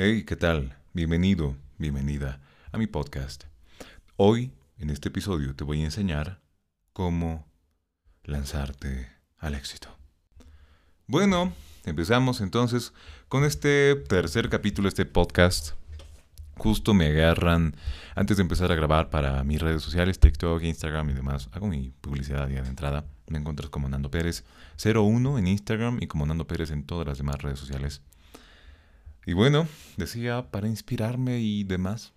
Hey, ¿qué tal? Bienvenido, bienvenida a mi podcast. Hoy, en este episodio, te voy a enseñar cómo lanzarte al éxito. Bueno, empezamos entonces con este tercer capítulo de este podcast. Justo me agarran antes de empezar a grabar para mis redes sociales, TikTok, Instagram y demás. Hago mi publicidad ya de entrada. Me encuentras como Nando Pérez 01 en Instagram y como Nando Pérez en todas las demás redes sociales. Y bueno, decía, para inspirarme y demás,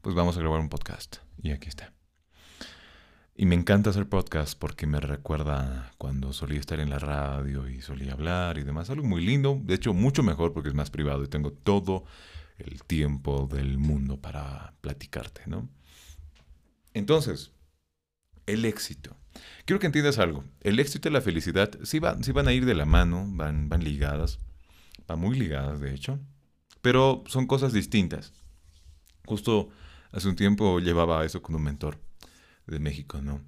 pues vamos a grabar un podcast. Y aquí está. Y me encanta hacer podcast porque me recuerda cuando solía estar en la radio y solía hablar y demás. Algo muy lindo, de hecho mucho mejor porque es más privado y tengo todo el tiempo del mundo para platicarte, ¿no? Entonces, el éxito. Quiero que entiendas algo. El éxito y la felicidad sí, van, sí van a ir de la mano, van, van ligadas, van muy ligadas de hecho pero son cosas distintas. Justo hace un tiempo llevaba eso con un mentor de México, ¿no?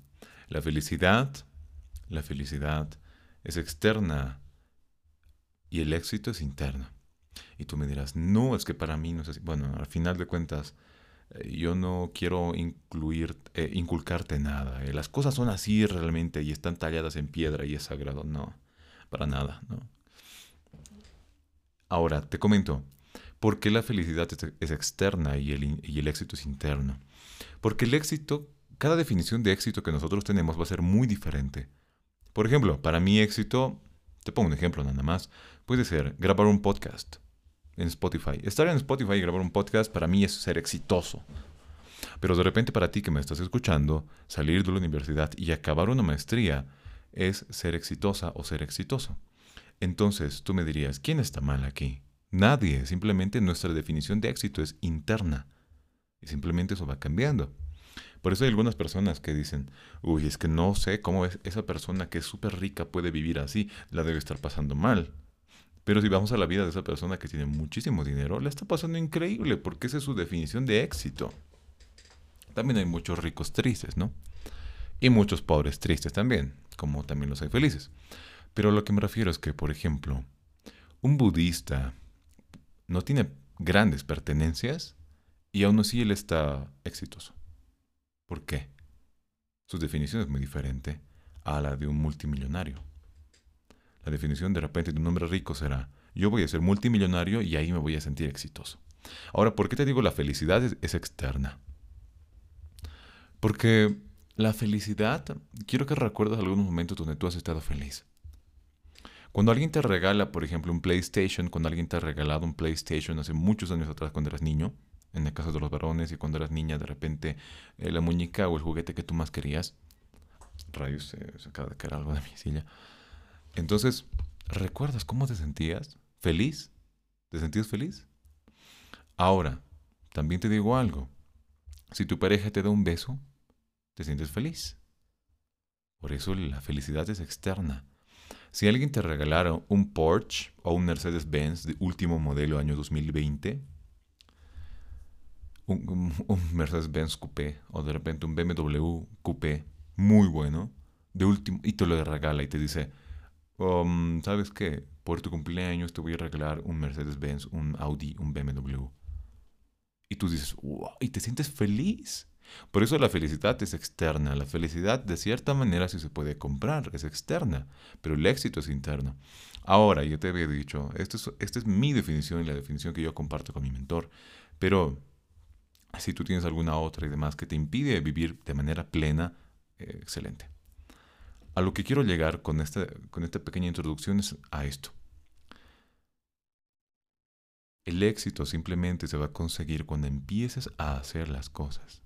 La felicidad, la felicidad es externa y el éxito es interno. Y tú me dirás, no, es que para mí no es así. Bueno, al final de cuentas, eh, yo no quiero incluir, eh, inculcarte nada. Eh, las cosas son así realmente y están talladas en piedra y es sagrado. No, para nada, ¿no? Ahora, te comento, ¿Por qué la felicidad es, externa y el, y el éxito es interno? Porque el éxito, cada definición de éxito que nosotros tenemos va a ser muy diferente. Por ejemplo, para mí éxito, te pongo un ejemplo nada más, puede ser grabar un podcast en Spotify. Estar en Spotify y grabar un podcast para mí es ser exitoso. Pero de repente para ti que me estás escuchando, salir de la universidad y acabar una maestría es ser exitosa o ser exitoso. Entonces tú me dirías, ¿quién está mal aquí? Nadie, simplemente nuestra definición de éxito es interna. Y simplemente eso va cambiando. Por eso hay algunas personas que dicen, uy, es que no sé cómo es esa persona que es súper rica puede vivir así, la debe estar pasando mal. Pero si vamos a la vida de esa persona que tiene muchísimo dinero, la está pasando increíble, porque esa es su definición de éxito. También hay muchos ricos tristes, ¿no? Y muchos pobres tristes también, como también los hay felices. Pero lo que me refiero es que, por ejemplo, un budista no tiene grandes pertenencias y aún así él está exitoso. ¿Por qué? Su definición es muy diferente a la de un multimillonario. La definición de repente de un hombre rico será, yo voy a ser multimillonario y ahí me voy a sentir exitoso. Ahora, ¿por qué te digo la felicidad es, externa? Porque la felicidad, quiero que recuerdes algunos momentos donde tú has estado feliz. Cuando alguien te regala, por ejemplo, un PlayStation, cuando alguien te ha regalado un PlayStation hace muchos años atrás cuando eras niño, en el caso de los varones, y cuando eras niña, de repente eh, la muñeca o el juguete que tú más querías, rayos, se acaba de caer algo de mi silla. Entonces, ¿recuerdas cómo te sentías? ¿Feliz? ¿Te sentías feliz? Ahora, también te digo algo. Si tu pareja te da un beso, te sientes feliz. Por eso la felicidad es externa. Si alguien te regalara un Porsche o un Mercedes-Benz de último modelo año 2020, un, Mercedes-Benz Coupé o de repente un BMW Coupé muy bueno, de último, y te lo regala y te dice, um, ¿sabes qué? Por tu cumpleaños te voy a regalar un Mercedes-Benz, un Audi, un BMW. Y tú dices, wow, y te sientes feliz. Por eso la felicidad es externa. La felicidad de cierta manera sí se puede comprar, es externa, pero el éxito es interno. Ahora, yo te había dicho, esta es, esta es mi definición y la definición que yo comparto con mi mentor, pero si tú tienes alguna otra y demás que te impide vivir de manera plena, eh, excelente. A lo que quiero llegar con esta, con esta pequeña introducción es a esto. El éxito simplemente se va a conseguir cuando empieces a hacer las cosas.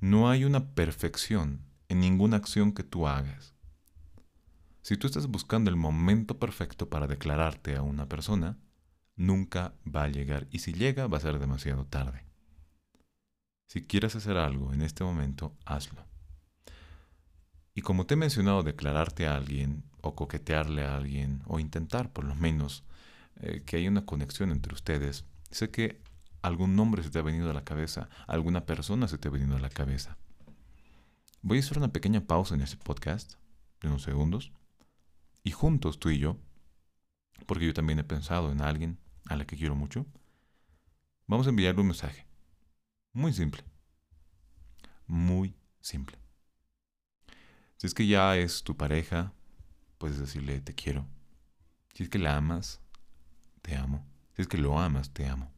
No hay una perfección en ninguna acción que tú hagas. Si tú estás buscando el momento perfecto para declararte a una persona, nunca va a llegar y si llega va a ser demasiado tarde. Si quieres hacer algo en este momento, hazlo. Y como te he mencionado, declararte a alguien o coquetearle a alguien o intentar por lo menos eh, que haya una conexión entre ustedes, sé que algún nombre se te ha venido a la cabeza, alguna persona se te ha venido a la cabeza. Voy a hacer una pequeña pausa en este podcast, de unos segundos, y juntos tú y yo, porque yo también he pensado en alguien a la que quiero mucho, vamos a enviarle un mensaje. Muy simple. Muy simple. Si es que ya es tu pareja, puedes decirle te quiero. Si es que la amas, te amo. Si es que lo amas, te amo.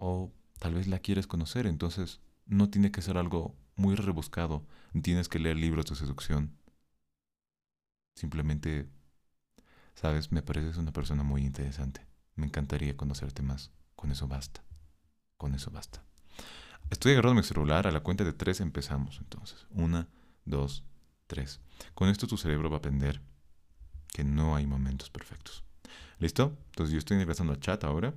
O tal vez la quieres conocer, entonces no tiene que ser algo muy rebuscado. Tienes que leer libros de seducción. Simplemente, sabes, me pareces una persona muy interesante. Me encantaría conocerte más. Con eso basta. Con eso basta. Estoy agarrando mi celular. A la cuenta de tres empezamos entonces. Una, dos, tres. Con esto tu cerebro va a aprender que no hay momentos perfectos. ¿Listo? Entonces yo estoy ingresando al chat ahora.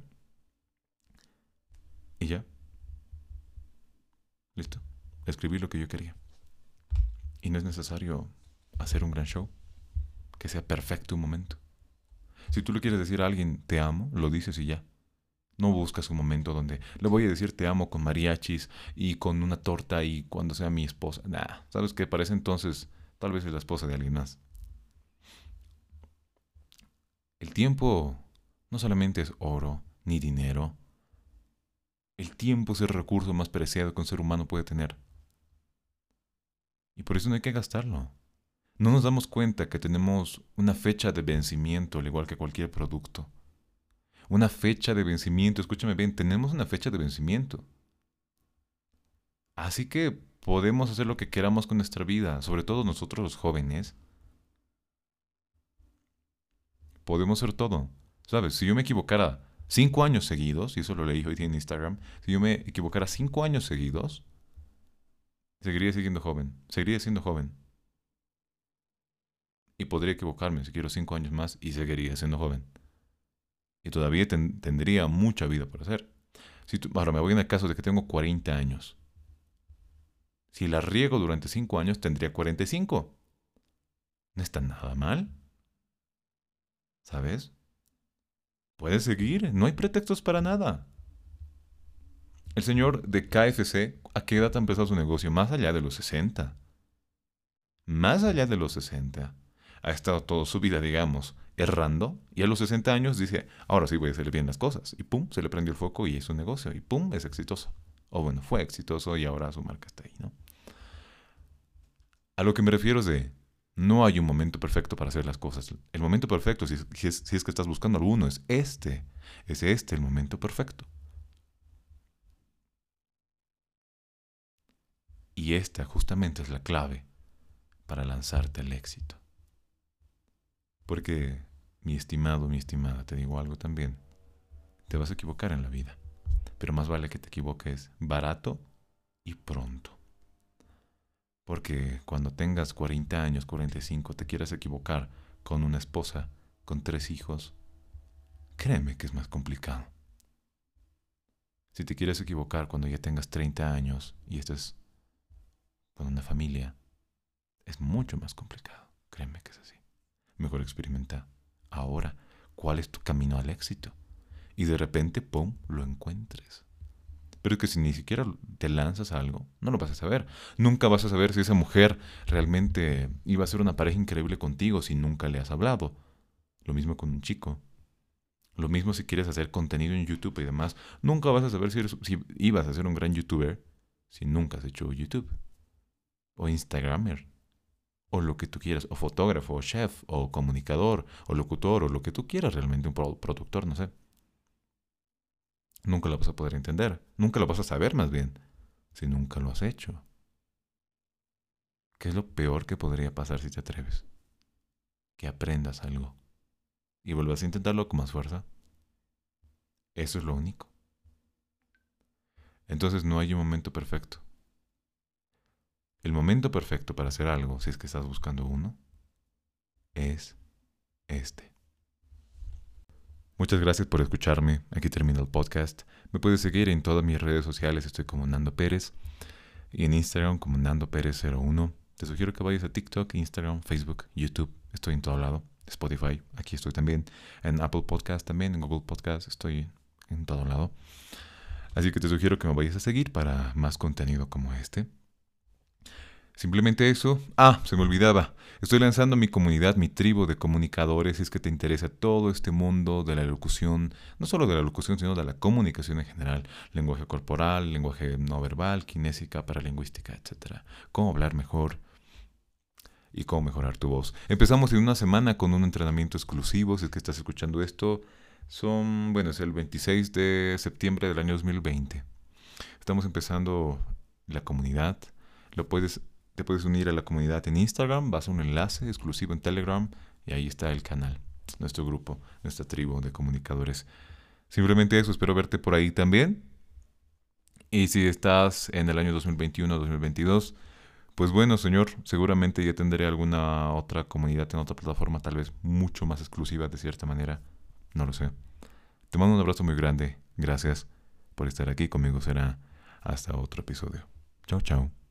Y ya. Listo. Escribí lo que yo quería. Y no es necesario hacer un gran show. Que sea perfecto un momento. Si tú le quieres decir a alguien te amo, lo dices y ya. No buscas un momento donde le voy a decir te amo con mariachis y con una torta y cuando sea mi esposa. Nah, sabes que parece entonces tal vez es la esposa de alguien más. El tiempo no solamente es oro ni dinero. El tiempo es el recurso más preciado que un ser humano puede tener. Y por eso no hay que gastarlo. No nos damos cuenta que tenemos una fecha de vencimiento, al igual que cualquier producto una fecha de vencimiento. Escúchame bien, tenemos una fecha de vencimiento. Así que podemos hacer lo que queramos con nuestra vida, sobre todo nosotros los jóvenes. Podemos hacer todo. ¿Sabes? Si yo me equivocara cinco años seguidos, y eso lo leí hoy en Instagram, si yo me equivocara cinco años seguidos, seguiría siendo joven, seguiría siendo joven. Y podría equivocarme si quiero cinco años más y seguiría siendo joven y todavía tendría mucha vida por hacer. Si ahora me voy en el caso de que tengo 40 años. Si la riego durante 5 años, tendría 45. No está nada mal. ¿Sabes? Puedes seguir, no hay pretextos para nada. El señor de KFC, ¿a qué edad ha empezado su negocio? Más allá de los 60. Más allá de los 60. Ha estado toda su vida, digamos, errando y a los 60 años dice, ahora sí voy a hacer bien las cosas. Y pum, se le prendió el foco y es un negocio. Y pum, es exitoso. O bueno, fue exitoso y ahora su marca está ahí, ¿no? A lo que me refiero es de, no hay un momento perfecto para hacer las cosas. El momento perfecto, si es, que estás buscando alguno, es este. Es este el momento perfecto. Y esta justamente es la clave para lanzarte al éxito. Porque, mi estimado, mi estimada, te digo algo también. Te vas a equivocar en la vida. Pero más vale que te equivoques barato y pronto. Porque cuando tengas 40 años, 45, te quieras equivocar con una esposa, con tres hijos, créeme que es más complicado. Si te quieres equivocar cuando ya tengas 30 años y estés con una familia, es mucho más complicado. Créeme que es así. Mejor experimenta ahora cuál es tu camino al éxito. Y de repente, ¡pum!, lo encuentres. Pero es que si ni siquiera te lanzas a algo, no lo vas a saber. Nunca vas a saber si esa mujer realmente iba a ser una pareja increíble contigo si nunca le has hablado. Lo mismo con un chico. Lo mismo si quieres hacer contenido en YouTube y demás. Nunca vas a saber si, si ibas a ser un gran youtuber si nunca has hecho YouTube. O Instagramer o lo que tú quieras, o fotógrafo, o chef, o comunicador, o locutor, o lo que tú quieras realmente, un productor, no sé. Nunca lo vas a poder entender, nunca lo vas a saber más bien, si nunca lo has hecho. ¿Qué es lo peor que podría pasar si te atreves? Que aprendas algo y vuelvas a intentarlo con más fuerza. Eso es lo único. Entonces no hay un momento perfecto. El momento perfecto para hacer algo, si es que estás buscando uno, es este. Muchas gracias por escucharme. Aquí termina el podcast. Me puedes seguir en todas mis redes sociales. Estoy como Nando Pérez. Y en Instagram como Nando Pérez 01. Te sugiero que vayas a TikTok, Instagram, Facebook, YouTube. Estoy en todo lado. Spotify, aquí estoy también. En Apple Podcast también, en Google Podcast. Estoy en todo lado. Así que te sugiero que me vayas a seguir para más contenido como este. Simplemente eso. Ah, se me olvidaba. Estoy lanzando mi comunidad, mi tribu de comunicadores. Si es que te interesa todo este mundo de la locución, no solo de la locución, sino de la comunicación en general. Lenguaje corporal, lenguaje no verbal, kinésica, paralingüística, etc. Cómo hablar mejor y cómo mejorar tu voz. Empezamos en una semana con un entrenamiento exclusivo. Si es que estás escuchando esto, son, bueno, es el 26 de septiembre del año 2020. Estamos empezando la comunidad. Lo puedes te puedes unir a la comunidad en Instagram, vas a un enlace exclusivo en Telegram y ahí está el canal, nuestro grupo, nuestra tribu de comunicadores. Simplemente eso, espero verte por ahí también. Y si estás en el año 2021-2022, pues bueno, señor, seguramente ya tendré alguna otra comunidad en otra plataforma, tal vez mucho más exclusiva de cierta manera. No lo sé. Te mando un abrazo muy grande. Gracias por estar aquí conmigo. Será hasta otro episodio. Chao, chao.